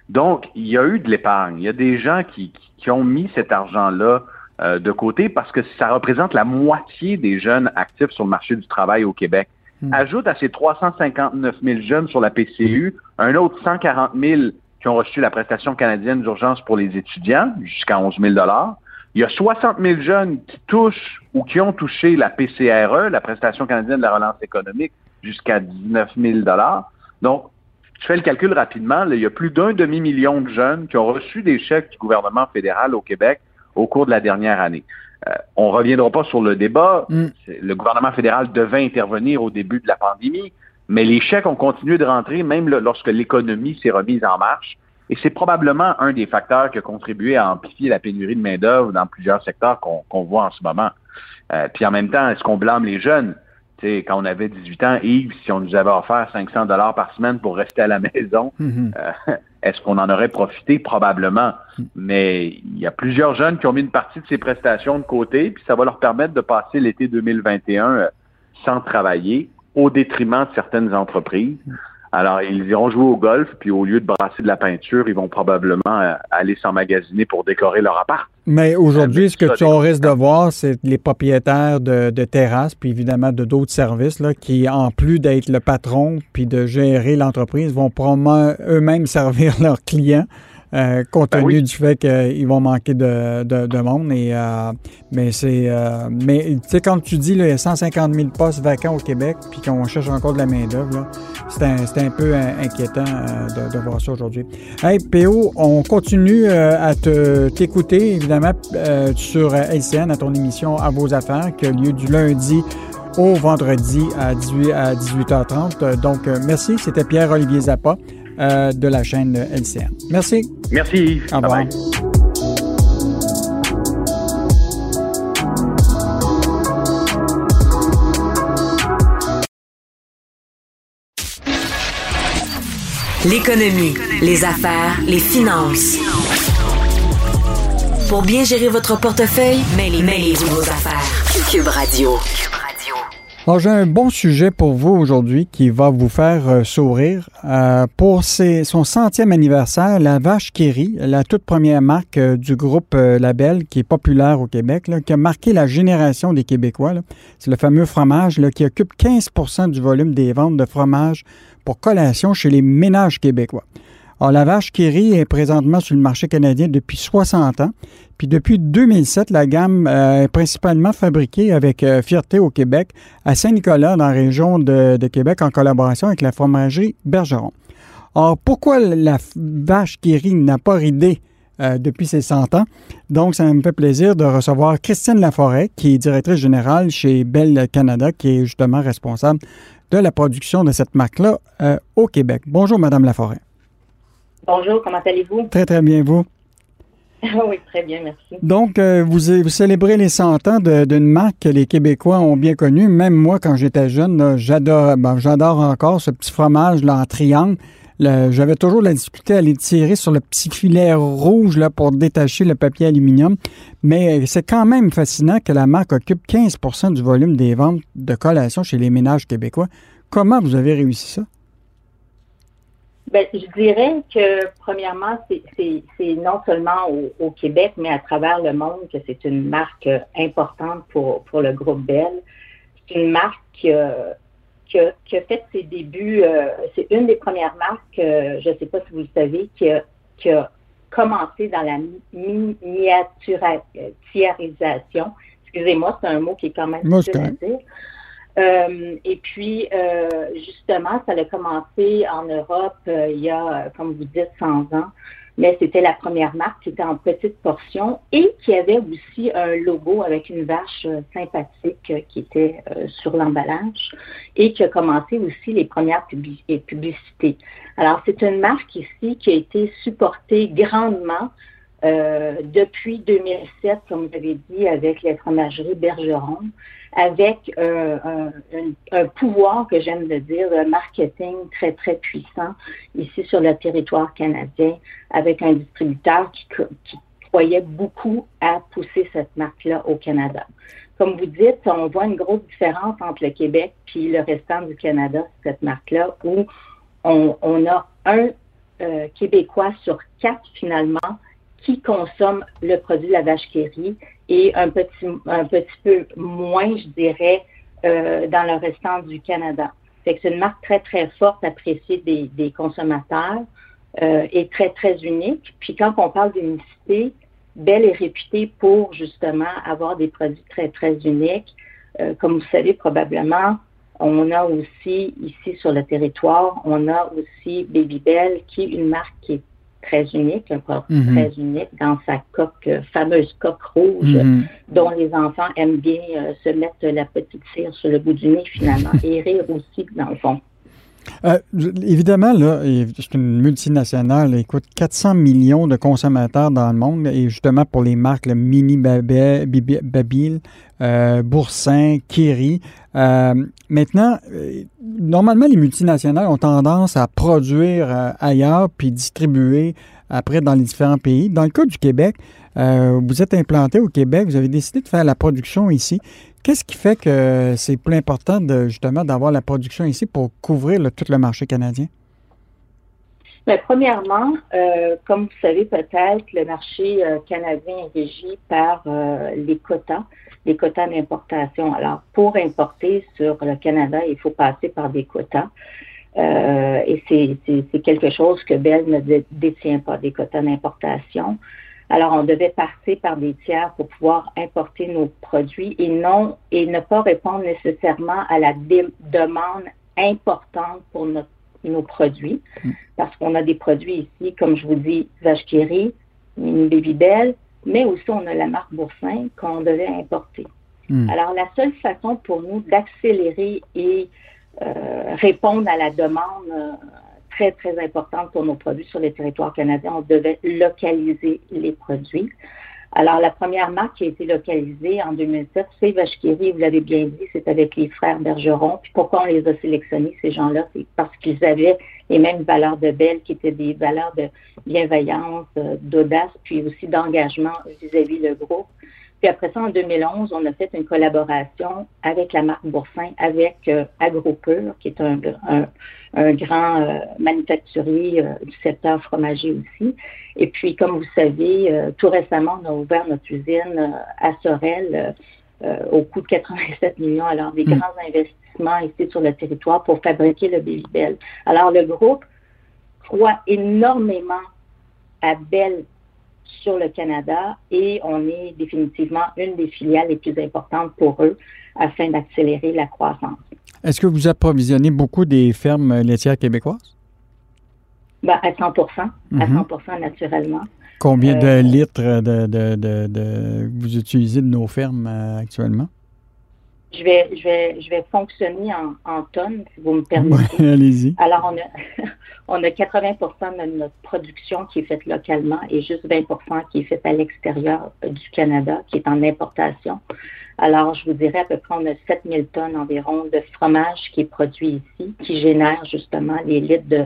Donc, il y a eu de l'épargne. Il y a des gens qui, qui ont mis cet argent-là euh, de côté parce que ça représente la moitié des jeunes actifs sur le marché du travail au Québec. Hmm. Ajoute à ces 359 000 jeunes sur la PCU un autre 140 000 qui ont reçu la prestation canadienne d'urgence pour les étudiants, jusqu'à 11 000 Il y a 60 000 jeunes qui touchent ou qui ont touché la PCRE, la prestation canadienne de la relance économique, jusqu'à 19 000 Donc, je fais le calcul rapidement. il y a plus d'un demi-million de jeunes qui ont reçu des chèques du gouvernement fédéral au Québec au cours de la dernière année. Euh, on ne reviendra pas sur le débat. Mm. Le gouvernement fédéral devait intervenir au début de la pandémie, mais les chèques ont continué de rentrer même lorsque l'économie s'est remise en marche. Et c'est probablement un des facteurs qui a contribué à amplifier la pénurie de main-d'œuvre dans plusieurs secteurs qu'on voit en ce moment. Euh, puis en même temps, est-ce qu'on blâme les jeunes? quand on avait 18 ans, Yves, si on nous avait offert 500 dollars par semaine pour rester à la *laughs* maison, mhm. euh, est-ce qu'on en aurait profité? Probablement. Mais il y a plusieurs jeunes qui ont mis une partie de ces prestations de côté, puis ça va leur permettre de passer l'été 2021 euh, sans travailler, au détriment de certaines entreprises. Alors, ils iront jouer au golf, puis au lieu de brasser de la peinture, ils vont probablement euh, aller s'emmagasiner pour décorer leur appart. Mais aujourd'hui, ce que tu risque de voir, c'est les propriétaires de, terrasses, puis évidemment de d'autres services, là, qui, en plus d'être le patron, puis de gérer l'entreprise, vont probablement eux-mêmes *laughs* servir leurs clients. Euh, compte ben tenu du fait qu'ils vont manquer de, de, monde. Et, euh, mais c'est, euh, mais tu sais, quand tu dis, là, il y a 150 000 postes vacants au Québec, puis qu'on cherche encore de la main-d'œuvre, c'est un, un, peu inquiétant de, de, voir ça aujourd'hui. Hey, PO, on continue à te, t'écouter, évidemment, sur LCN, à ton émission À vos affaires, qui a lieu du lundi au vendredi à, 18, à 18h30. Donc, merci. C'était Pierre-Olivier Zappa. Euh, de la chaîne LCN. Merci. Merci. Au revoir. L'économie, les affaires, les finances. Pour bien gérer votre portefeuille, mêlez-vous vos affaires. Cube Radio. Alors, j'ai un bon sujet pour vous aujourd'hui qui va vous faire euh, sourire. Euh, pour son centième anniversaire, la vache Kéry, la toute première marque euh, du groupe Label qui est populaire au Québec, qui a marqué la génération des Québécois. C'est le fameux fromage qui occupe 15% du volume des ventes de fromage pour collation chez les ménages québécois. Alors, la vache Kéry est présentement sur le marché canadien depuis 60 ans. Puis depuis 2007, la gamme euh, est principalement fabriquée avec euh, fierté au Québec, à Saint-Nicolas, dans la région de, Québec, en collaboration avec la fromagerie Bergeron. Alors, pourquoi la vache Kéry n'a pas ridé euh, depuis ses 100 ans? Donc, ça me fait plaisir de recevoir Christine Laforêt, qui est directrice générale chez Bell Canada, qui est justement responsable de la production de cette marque-là au Québec. Bonjour, Madame Laforêt. Bonjour, comment allez-vous? Très, très bien, vous? *laughs* oui, très bien, merci. Donc, euh, vous, vous, célébrez les 100 ans d'une marque que les Québécois ont bien connue. Même moi, quand j'étais jeune, j'adore ben, j'adore encore ce petit fromage là, en triangle. J'avais toujours la difficulté à les tirer sur le petit filet rouge là, pour détacher le papier aluminium. Mais c'est quand même fascinant que la marque occupe 15% du volume des ventes de collations chez les ménages québécois. Comment vous avez réussi ça? Ben, je dirais que, premièrement, c'est non seulement au, Québec, mais à travers le monde que c'est une marque importante pour, pour le groupe Bell. C'est une marque qui a, qui, a, fait ses débuts, euh, c'est une des premières marques, euh, je ne sais pas si vous le savez, qui a, qui a commencé dans la miniaturisation. Excusez-moi, c'est un mot qui est quand même difficile à dire. Euh, et puis, euh, justement, ça a commencé en Europe euh, il y a, comme vous dites, 100 ans. Mais c'était la première marque qui était en petite portion et qui avait aussi un logo avec une vache sympathique qui était sur l'emballage et qui a commencé aussi les premières publicités. Alors, c'est une marque ici qui a été supportée grandement depuis 2007, comme vous avez dit, avec les fromageries Bergeron avec euh, un, pouvoir que j'aime de dire, de marketing très, très puissant ici sur le territoire canadien, avec un distributeur qui, qui croyait beaucoup à pousser cette marque-là au Canada. Comme vous dites, on voit une grosse différence entre le Québec et le restant du Canada, cette marque-là, où on, on, a un euh, Québécois sur quatre finalement qui consomme le produit de la vache kéri et un petit, un petit peu moins, je dirais, euh, dans le restant du Canada. C'est une marque très, très forte, appréciée des, des consommateurs euh, et très, très unique. Puis quand on parle d'unicité, Bell est réputé pour justement avoir des produits très, très uniques. Euh, comme vous savez probablement, on a aussi ici sur le territoire, on a aussi Baby Bell, qui est une marque qui est très unique, un produit mhm. très unique dans sa coque, euh, fameuse coque rouge, mhm. dont les enfants aiment bien euh, se mettre la petite cire sur le bout du nez finalement *laughs* et rire aussi dans le fond. Euh, évidemment, là, c'est une multinationale. Écoute, 400 millions de consommateurs dans le monde. Et justement, pour les marques, Mini Babil, euh, Boursin, Kiri. Euh, maintenant, normalement, les multinationales ont tendance à produire ailleurs puis distribuer après dans les différents pays. Dans le cas du Québec, vous êtes implanté au Québec, vous avez décidé de faire la production ici. Qu'est-ce qui fait que c'est plus important justement d'avoir la production ici pour couvrir tout le marché canadien? Bien, premièrement, euh, comme vous savez peut-être, le marché euh, canadien est régi par euh, les quotas, les quotas d'importation. Alors, pour importer sur le Canada, il faut passer par des quotas. et c'est quelque chose que Bell ne détient pas, des quotas d'importation. Alors, on devait passer par des tiers pour pouvoir importer nos produits et non et ne pas répondre nécessairement à la demande importante pour nos produits. Mm. Parce qu'on a des produits ici, comme je vous dis, vache une Baby Belle, mais aussi on a la marque Boursin qu'on devait importer. Mm. Alors, la seule façon pour nous d'accélérer et euh, répondre à la demande euh, très, importante pour nos produits sur le territoire canadien. On devait localiser les produits. Alors, la première marque qui a été localisée en 2007, c'est Vachkiri, vous l'avez bien dit, c'est avec les frères Bergeron. Puis pourquoi on les a sélectionnés, ces gens-là? C'est parce qu'ils avaient les mêmes valeurs de belle, qui étaient des valeurs de bienveillance, euh, d'audace, puis aussi d'engagement vis-à-vis le groupe. Puis après ça, en 2011, on a fait une collaboration avec la marque Boursin, avec euh, AgroPure, qui est un, un, grand euh, manufacturier euh, du secteur fromager aussi. Et puis, comme vous savez, tout récemment, on a ouvert notre usine à Sorel au coût de 87 millions. Alors, des hmm. grands investissements ici sur le territoire pour fabriquer le Bell. Alors, le groupe croit énormément à Belle sur le Canada et on est définitivement une des filiales les plus importantes pour eux afin d'accélérer la croissance. Est-ce que vous approvisionnez beaucoup des fermes laitières québécoises? Ben, à 100 à 100 mhm. naturellement. Combien de euh, litres de, vous utilisez de nos fermes euh, actuellement? Je vais, je vais, je vais fonctionner en, tonnes, si vous me permettez. *laughs* Allez-y. Alors, on a, *laughs* on a 80% de notre production qui est faite localement et juste 20% qui est faite à l'extérieur du Canada, qui est en importation. Alors, je vous dirais à peu près, on a 7000 tonnes environ de fromage qui est produit ici, qui génère justement les litres de,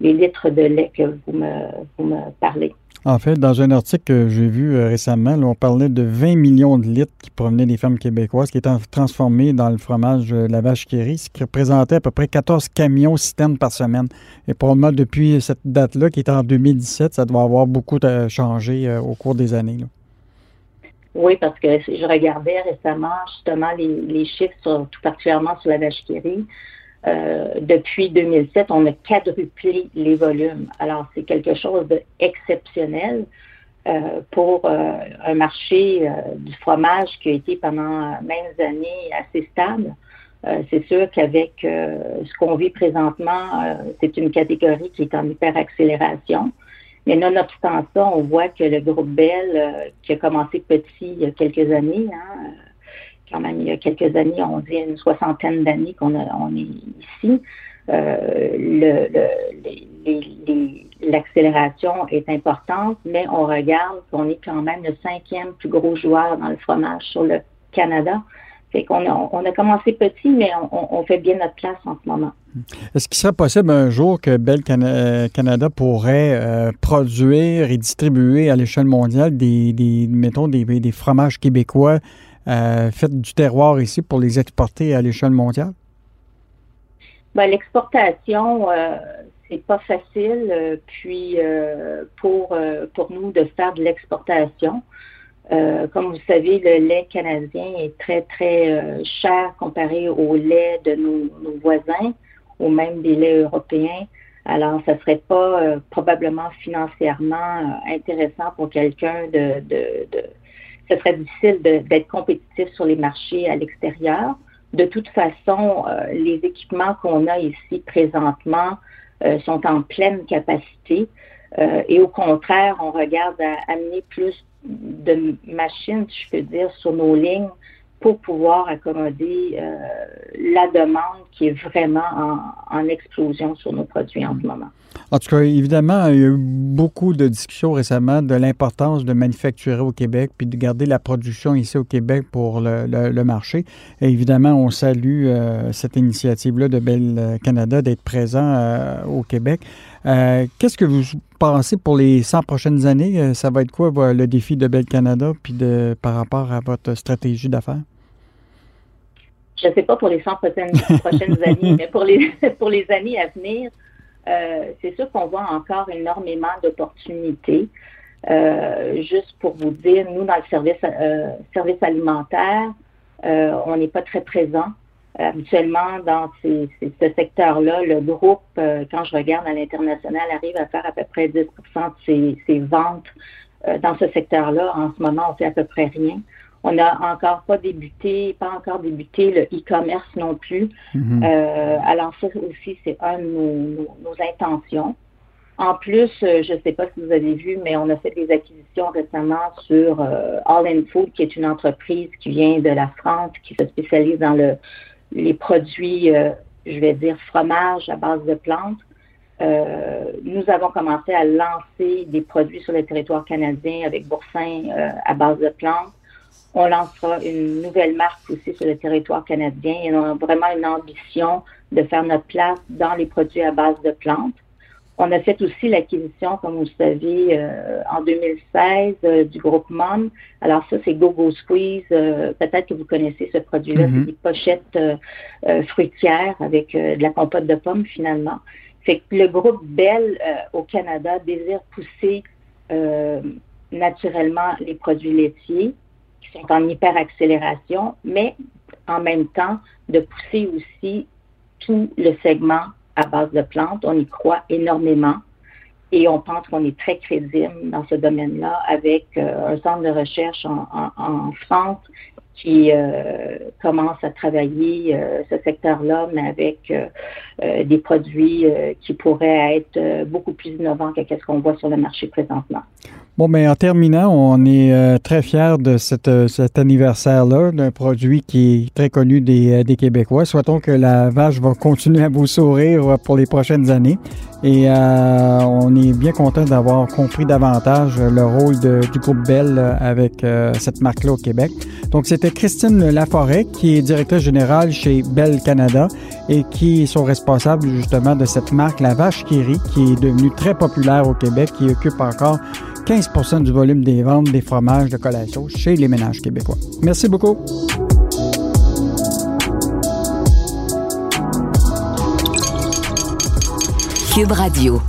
les litres de lait que vous me, vous me parlez. En fait, dans un article que j'ai vu euh, récemment, on parlait de 20 millions de litres qui provenaient des fermes québécoises qui étaient transformés dans le fromage de la vache qui ce qui représentait à peu près 14 camions citernes par semaine. Et probablement depuis cette date-là, qui est en 2017, ça doit avoir beaucoup changé euh, au cours des années. Oui, parce que je regardais récemment justement les, chiffres, tout particulièrement sur la vache qui euh, depuis 2007, on a quadruplé les volumes. Alors, c'est quelque chose d'exceptionnel euh, pour euh, un marché du fromage qui a été pendant même années assez stable. c'est sûr qu'avec ce qu'on vit présentement, c'est une catégorie qui est en hyper-accélération. Mais nonobstant ça, on voit que le groupe Bell, qui a commencé petit il y a quelques années, hein, quand même il y a quelques années, on dit une soixantaine d'années qu'on on est ici. Euh, l'accélération est importante, mais on regarde qu'on est quand même le cinquième plus gros joueur dans le fromage sur le Canada. Fait qu'on a, on a commencé petit, mais on, fait bien notre place en ce moment. Est-ce qu'il serait possible un jour que Bell Canada pourrait euh, produire et distribuer à l'échelle mondiale des, mettons, des fromages québécois euh, faites du terroir ici pour les exporter à l'échelle mondiale? Ben, l'exportation, euh, c'est pas facile. Euh, puis euh, pour pour nous de faire de l'exportation, comme vous savez, le lait canadien est très très cher comparé au lait de nos, voisins ou même des laits européens. Alors, ça serait pas probablement financièrement intéressant pour quelqu'un de, de, de, Ce serait difficile d'être compétitif sur les marchés à l'extérieur. De toute façon, les équipements qu'on a ici présentement sont en pleine capacité. et au contraire, on regarde à amener plus de machines, si je peux dire, sur nos lignes pour pouvoir accommoder euh, la demande qui est vraiment en, explosion sur nos produits en ce moment. En tout cas, évidemment, il y a eu beaucoup de discussions récemment de l'importance de manufacturer au Québec puis de garder la production ici au Québec pour le, marché. Et évidemment, on salue euh, cette initiative-là de Bell Canada d'être présent euh, au Québec. Qu'est-ce que vous pensez pour les 100 prochaines années? Ça va être quoi le défi de Bell Canada puis de, par rapport à votre stratégie d'affaires? je ne sais pas pour les 100 prochaines, prochaines *laughs* années, mais pour les, *laughs* pour les années à venir, euh, c'est sûr qu'on voit encore énormément d'opportunités. Euh, juste pour vous dire, nous, dans le service, euh, service alimentaire, on n'est pas très présent. Habituellement, dans ces, ce secteur-là, le groupe, quand je regarde à l'international, arrive à faire à peu près 10% de ses, ses ventes dans ce secteur-là. En ce moment, on fait à peu près rien. On n'a encore pas débuté, pas encore débuté le e-commerce non plus. Mhm. Euh, alors ça aussi, c'est un de nos, intentions. En plus, euh, je ne sais pas si vous avez vu, mais on a fait des acquisitions récemment sur euh, All In Food, qui est une entreprise qui vient de la France, qui se spécialise dans le, les produits, je vais dire, fromage à base de plantes. nous avons commencé à lancer des produits sur le territoire canadien avec boursin à base de plantes. On lancera une nouvelle marque aussi sur le territoire canadien et on a vraiment une ambition de faire notre place dans les produits à base de plantes. On a fait aussi l'acquisition, comme vous le savez, euh, en 2016 euh, du groupe MOM. Alors ça, c'est GoGo Squeeze. Euh, peut-être que vous connaissez ce produit-là. Mm-hmm. C'est des pochettes fruitières avec de la compote de pommes, finalement. C'est que le groupe Bell au Canada désire pousser naturellement les produits laitiers qui sont en hyperaccélération, mais en même temps de pousser aussi tout le segment à base de plantes. On y croit énormément et on pense qu'on est très crédible dans ce domaine-là avec euh, un centre de recherche en, France qui euh, commence à travailler euh, ce secteur-là, mais avec des produits qui pourraient être beaucoup plus innovants que ce qu'on voit sur le marché présentement. Bon, mais en terminant, on est euh, très fiers de cette, euh, cet anniversaire-là, d'un produit qui est très connu des, euh, des, Québécois. Souhaitons que la vache va continuer à vous sourire pour les prochaines années. Et on est bien content d'avoir compris davantage le rôle de, du groupe Bell avec cette marque-là au Québec. Donc, c'était Christine Laforêt, qui est directrice générale chez Bell Canada et qui sont responsables justement de cette marque, la vache qui rit, qui est devenue très populaire au Québec, qui occupe encore 15% du volume des ventes des fromages de collation chez les ménages québécois. Merci beaucoup. Cube Radio.